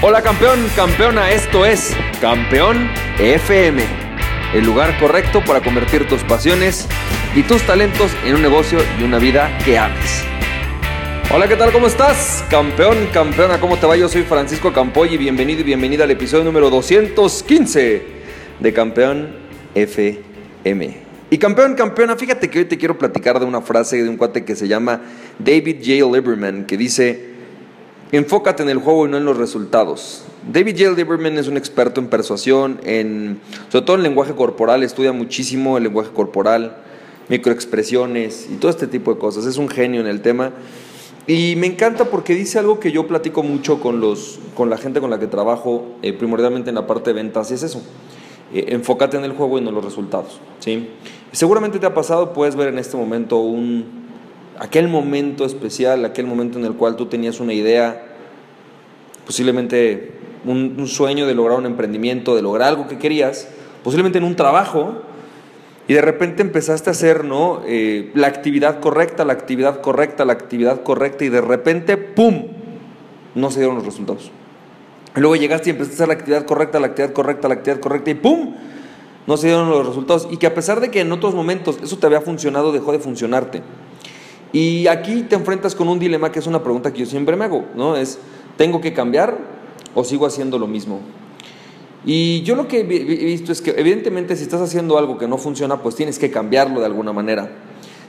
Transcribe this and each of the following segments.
Hola campeón, campeona, esto es Campeón FM, el lugar correcto para convertir tus pasiones y tus talentos en un negocio y una vida que ames. Hola, ¿qué tal? ¿Cómo estás? Campeón, campeona, ¿cómo te va? Yo soy Francisco Campoy y bienvenido y bienvenida al episodio número 215 de Campeón FM. Y campeón, campeona, fíjate que hoy te quiero platicar de una frase de un cuate que se llama David J. Lieberman, que dice, Enfócate en el juego y no en los resultados. David J. Lieberman es un experto en persuasión, en, sobre todo en lenguaje corporal, estudia muchísimo el lenguaje corporal, microexpresiones y todo este tipo de cosas. Es un genio en el tema. Y me encanta porque dice algo que yo platico mucho con, los, con la gente con la que trabajo, eh, primordialmente en la parte de ventas, y es eso. Eh, enfócate en el juego y no en los resultados. ¿sí? Seguramente te ha pasado, puedes ver en este momento un, aquel momento especial, aquel momento en el cual tú tenías una idea, posiblemente un, sueño de lograr un emprendimiento, de lograr algo que querías, posiblemente en un trabajo, y de repente empezaste a hacer ¿no? Eh, la actividad correcta, la actividad correcta, la actividad correcta, y de repente, ¡pum!, no se dieron los resultados. Luego llegaste y empezaste a hacer la actividad correcta, la actividad correcta, la actividad correcta, y ¡pum!, no se dieron los resultados. Y que a pesar de que en otros momentos eso te había funcionado, dejó de funcionarte. Y aquí te enfrentas con un dilema que es una pregunta que yo siempre me hago, ¿no? Es, ¿tengo que cambiar o sigo haciendo lo mismo? Y yo lo que he visto es que evidentemente si estás haciendo algo que no funciona, pues tienes que cambiarlo de alguna manera.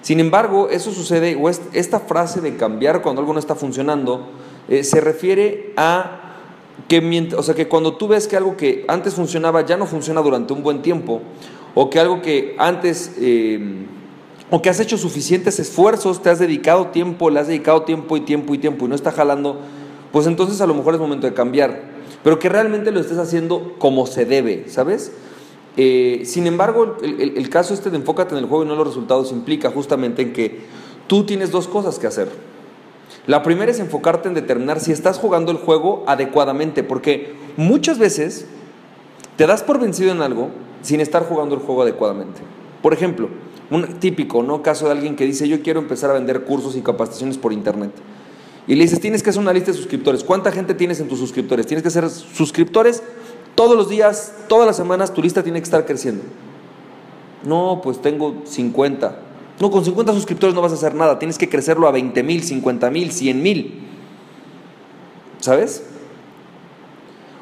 Sin embargo, eso sucede, o esta frase de cambiar cuando algo no está funcionando, eh, se refiere a que, o sea, que cuando tú ves que algo que antes funcionaba ya no funciona durante un buen tiempo, o que algo que antes... Eh, o que has hecho suficientes esfuerzos, te has dedicado tiempo, le has dedicado tiempo y tiempo y tiempo y no está jalando, pues entonces a lo mejor es momento de cambiar. Pero que realmente lo estés haciendo como se debe, ¿sabes? Eh, sin embargo, el, caso este de enfócate en el juego y no en los resultados implica justamente en que tú tienes dos cosas que hacer. La primera es enfocarte en determinar si estás jugando el juego adecuadamente, porque muchas veces te das por vencido en algo sin estar jugando el juego adecuadamente. Por ejemplo, un típico, ¿no? Caso de alguien que dice, yo quiero empezar a vender cursos y capacitaciones por internet. Y le dices, tienes que hacer una lista de suscriptores. ¿Cuánta gente tienes en tus suscriptores? Tienes que ser suscriptores todos los días, todas las semanas, tu lista tiene que estar creciendo. No, pues tengo 50. No, con 50 suscriptores no vas a hacer nada. Tienes que crecerlo a 20 mil, 50 mil, 100 mil. ¿Sabes?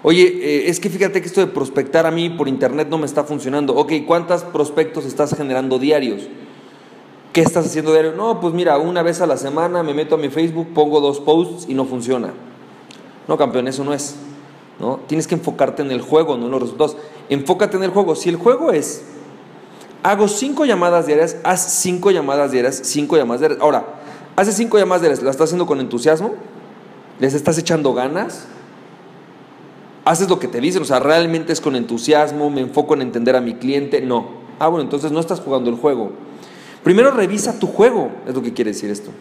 Oye, eh, es que fíjate que esto de prospectar a mí por internet no me está funcionando. Ok, ¿cuántos prospectos estás generando diarios? ¿Qué estás haciendo diario? No, pues mira, una vez a la semana me meto a mi Facebook, pongo dos posts y no funciona. No, campeón, eso no es. ¿no? Tienes que enfocarte en el juego, no en los resultados. Enfócate en el juego. Si el juego es, hago cinco llamadas diarias, haz cinco llamadas diarias, cinco llamadas diarias. Ahora, hace cinco llamadas diarias, ¿las estás haciendo con entusiasmo? ¿Les estás echando ganas? Haces lo que te dicen, o sea, realmente es con entusiasmo, me enfoco en entender a mi cliente, no. Ah, bueno, entonces no estás jugando el juego. Primero revisa tu juego, es lo que quiere decir esto.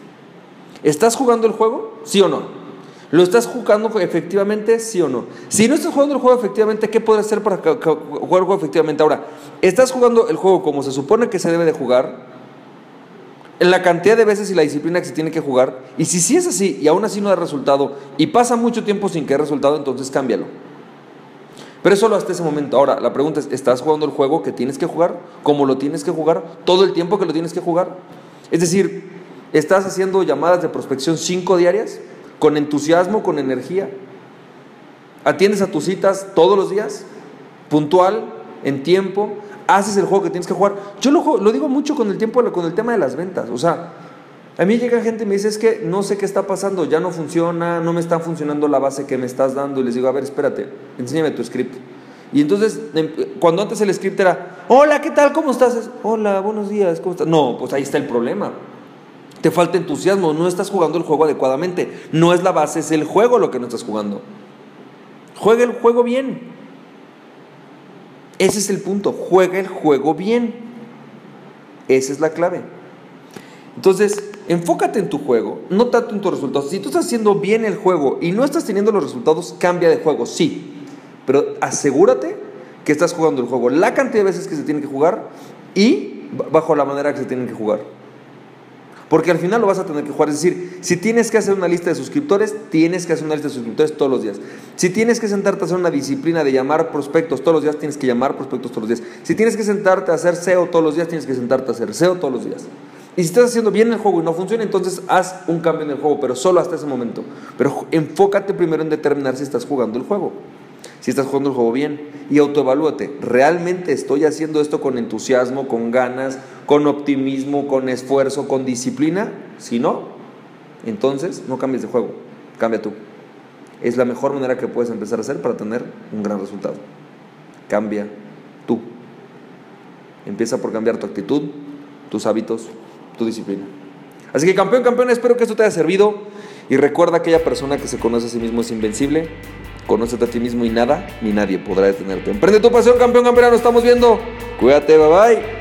¿Estás jugando el juego? ¿Sí o no? ¿Lo estás jugando efectivamente? ¿Sí o no? Si no estás jugando el juego efectivamente, ¿qué puedes hacer para jugar el juego efectivamente? Ahora, ¿estás jugando el juego como se supone que se debe de jugar? En la cantidad de veces y la disciplina que se tiene que jugar. Y si sí es así y aún así no da resultado y pasa mucho tiempo sin que haya resultado, entonces cámbialo. Pero es solo hasta ese momento. Ahora, la pregunta es, ¿estás jugando el juego que tienes que jugar? ¿Cómo lo tienes que jugar? ¿Todo el tiempo que lo tienes que jugar? Es decir, ¿estás haciendo llamadas de prospección cinco diarias? ¿Con entusiasmo, con energía? ¿Atiendes a tus citas todos los días? ¿Puntual? ¿En tiempo? ¿Haces el juego que tienes que jugar? Yo lo, lo digo mucho con el, tiempo, con el tema de las ventas. O sea, a mí llega gente y me dice, es que no sé qué está pasando, ya no funciona, no me está funcionando la base que me estás dando. Y les digo, a ver, espérate, enséñame tu script. Y entonces, em, cuando antes el script era, hola, ¿qué tal? ¿Cómo estás? Hola, buenos días, ¿cómo estás? No, pues ahí está el problema. Te falta entusiasmo, no estás jugando el juego adecuadamente. No es la base, es el juego lo que no estás jugando. Juega el juego bien. Ese es el punto, juega el juego bien. Esa es la clave. Entonces, enfócate en tu juego, no tanto en tus resultados. Si tú estás haciendo bien el juego y no estás teniendo los resultados, cambia de juego, sí. Pero asegúrate que estás jugando el juego la cantidad de veces que se tiene que jugar y bajo la manera que se tienen que jugar. Porque al final lo vas a tener que jugar. Es decir, si tienes que hacer una lista de suscriptores, tienes que hacer una lista de suscriptores todos los días. Si tienes que sentarte a hacer una disciplina de llamar prospectos todos los días, tienes que llamar prospectos todos los días. Si tienes que sentarte a hacer SEO todos los días, tienes que sentarte a hacer SEO todos los días. Y si estás haciendo bien el juego y no funciona, entonces haz un cambio en el juego, pero solo hasta ese momento. Pero enfócate primero en determinar si estás jugando el juego si estás jugando el juego bien y autoevalúate. ¿Realmente estoy haciendo esto con entusiasmo, con ganas, con optimismo, con esfuerzo, con disciplina? Si no, entonces no cambies de juego, cambia tú. Es la mejor manera que puedes empezar a hacer para tener un gran resultado. Cambia tú. Empieza por cambiar tu actitud, tus hábitos, tu disciplina. Así que campeón, campeón, espero que esto te haya servido y recuerda aquella persona que se conoce a sí mismo es invencible Conócete a ti mismo y nada ni nadie podrá detenerte. Emprende tu pasión, campeón, campeón. Nos estamos viendo. Cuídate, bye bye.